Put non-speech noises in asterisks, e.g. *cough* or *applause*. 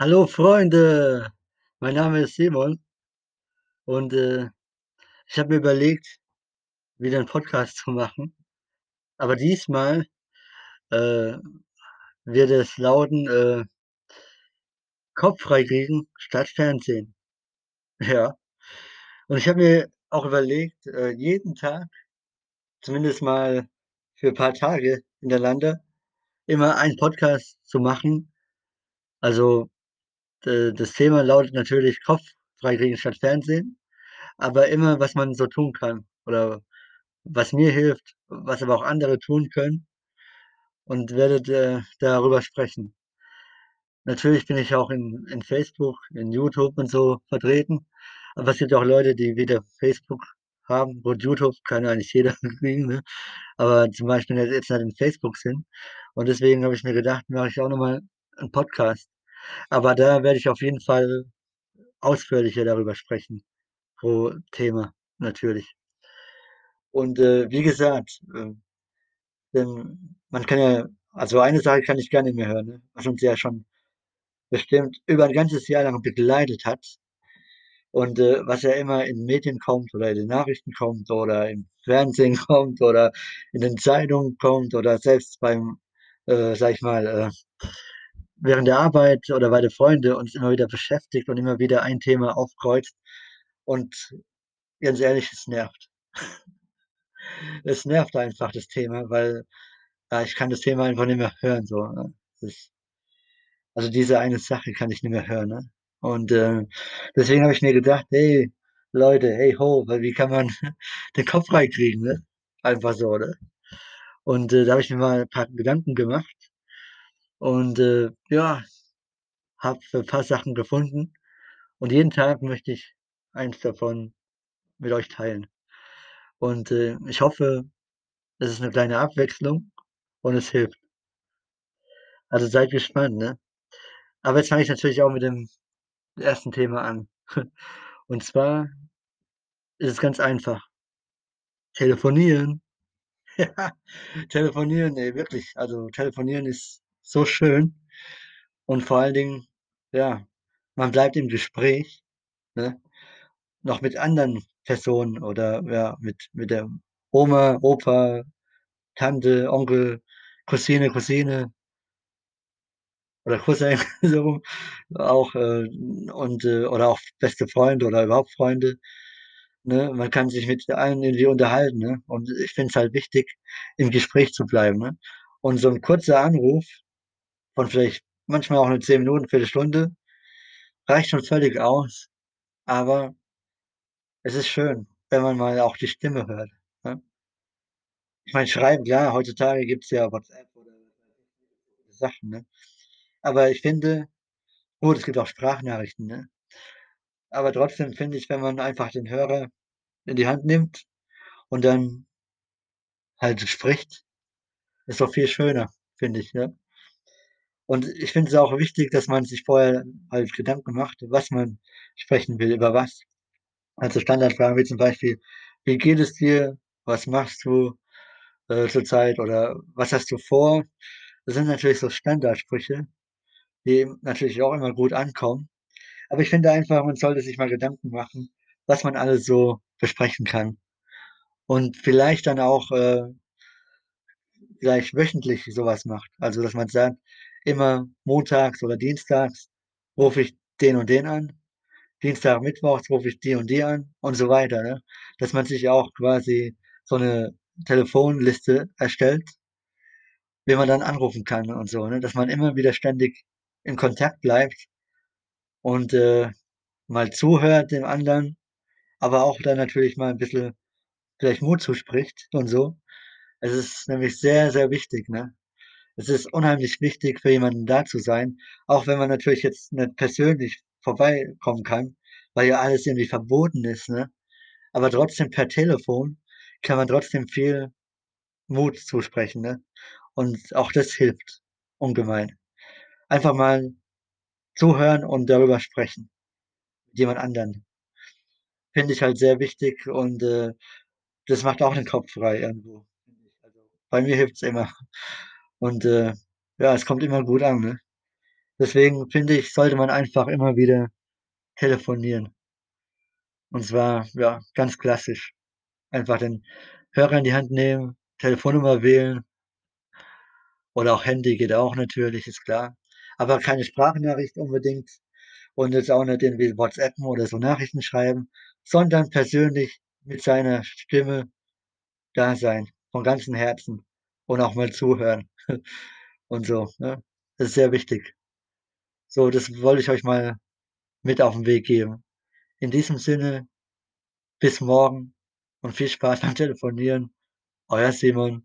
Hallo Freunde, mein Name ist Simon und, äh, ich habe mir überlegt, wieder 'n Podcast zu machen, aber diesmal, äh, wird es lauten, äh Kopf frei kriegen statt Fernsehen. *laughs* Ja. Und ich habe mir auch überlegt, äh, jeden Tag, zumindest mal für paar Tage hintereinander, immer einen Podcast zu machen. Also, das Thema lautet natürlich Kopf frei kriegen statt Fernsehen, aber immer, was man so tun kann oder was mir hilft, was aber auch andere tun können und werdet, äh, darüber sprechen. Natürlich bin ich auch in in Facebook, in YouTube und so vertreten, aber es gibt auch Leute, die weder Facebook haben. Gut, YouTube kann eigentlich jeder *laughs* kriegen, ne? Aber zum Beispiel jetzt nicht in Facebook sind. Und deswegen habe ich mir gedacht, mache ich auch noch mal 'n Podcast. Aber da werde ich auf jeden Fall ausführlicher darüber sprechen pro Thema natürlich. Und, äh, wie gesagt, äh, denn man kann ja also eine Sache kann ich nicht mehr hören, ne, was uns ja schon bestimmt über 'n ganzes Jahr lang begleitet hat und, äh, was ja immer in Medien kommt oder in den Nachrichten kommt oder im Fernsehen *laughs* kommt oder in den Zeitungen kommt oder selbst beim, äh, sage ich mal, äh während der Arbeit oder bei den Freunde uns immer wieder beschäftigt und immer wieder ein Thema aufkreuzt. Und ganz ehrlich, es nervt. *laughs* Es nervt einfach das Thema, weil, ja, ich kann das Thema einfach nicht mehr hören so, ne? Das also diese eine Sache kann ich nicht mehr hören, ne? Und, äh, deswegen habe ich mir gedacht: „Hey Leute, hey ho, wie kann man *laughs* den Kopf frei kriegen, ne?“ Einfach so, ne? Und, äh, da habe ich mir mal 'n paar Gedanken gemacht und, äh, ja, habe so 'n paar Sachen gefunden und jeden Tag möchte ich eins davon mit euch teilen. Und, äh, ich hoffe, es ist 'ne kleine Abwechslung und es hilft. Also seid gespannt, ne? Aber jetzt fange ich natürlich auch mit dem ersten Thema an. *laughs* Und zwar ist es ganz einfach. Telefonieren. *laughs* Ja, telefonieren, ey, wirklich. Also telefonieren ist so schön und vor allen Dingen, ja, man bleibt im Gespräch, ne? Noch mit anderen Personen oder ja, mit mit der Oma, Opa, Tante, Onkel, Cousine, Cousine oder Cousin *laughs* so auch, äh, und, äh oder auch beste Freunde oder überhaupt Freunde, ne? Man kann sich mit allen irgendwie unterhalten, ne? Und ich finde es halt wichtig, im Gespräch zu bleiben, ne? Und so 'n kurzer Anruf von vielleicht manchmal auch nur 10 Minuten, Viertelstunde reicht schon völlig aus, aber es ist schön, wenn man mal auch die Stimme hört, ne? Ich meine, schreiben, klar, heutzutage gibt's ja WhatsApp oder Sachen, ne? Aber ich finde gut, es gibt auch Sprachnachrichten, ne? Aber trotzdem finde ich, wenn man einfach den Hörer in die Hand nimmt und dann halt spricht, ist doch viel schöner, finde ich, ja? Und ich finde es auch wichtig, dass man sich vorher halt Gedanken macht, was man sprechen will, über was. Also Standardfragen wie zum Beispiel: „Wie geht es dir? Was machst du, äh, zurzeit?“ Oder: „Was hast du vor?“ Das sind natürlich so Standardsprüche, die natürlich auch immer gut ankommen. Aber ich finde einfach, man sollte sich mal Gedanken machen, was man alles so besprechen kann. Und vielleicht dann auch, äh vielleicht wöchentlich so was macht. Also, dass man sagt: „Immer montags oder dienstags rufe ich den und den an. Dienstag, mittwochs rufe ich die und die an“ und so weiter, ne? Dass man sich auch quasi so 'ne Telefonliste erstellt wen man dann anrufen kann und so, ne? Dass man immer wieder ständig in Kontakt bleibt und, äh, mal zuhört dem anderen, aber auch dann natürlich mal 'n bisschen vielleicht Mut zuspricht und so. Es ist nämlich sehr, sehr wichtig, ne? Es ist unheimlich wichtig, für jemanden da zu sein, auch wenn man natürlich jetzt nicht persönlich vorbeikommen kann, weil ja alles irgendwie verboten ist, ne? Aber trotzdem per Telefon kann man trotzdem viel Mut zusprechen, ne? Und auch das hilft ungemein. Einfach mal zuhören und darüber sprechen mit jemand anderen. Finde ich halt sehr wichtig und, äh, das macht auch den Kopf frei irgendwo. Also, bei mir hilft's immer. Und, äh, ja, es kommt immer gut an, ne? Deswegen finde ich, sollte man einfach immer wieder telefonieren. Und zwar, ja, ganz klassisch. Einfach den Hörer in die Hand nehmen, Telefonnummer wählen oder auch Handy geht auch natürlich, ist klar. Aber keine Sprachnachricht unbedingt und jetzt auch nicht irgendwie WhatsAppen oder so Nachrichten schreiben, sondern persönlich mit seiner Stimme da sein, von ganzem Herzen und auch mal zuhören *laughs* und so, ne? Das ist sehr wichtig. So, das wollte ich euch mal mit auf 'n Weg geben. In diesem Sinne, bis morgen und viel Spaß *laughs* beim Telefonieren. Euer Simon.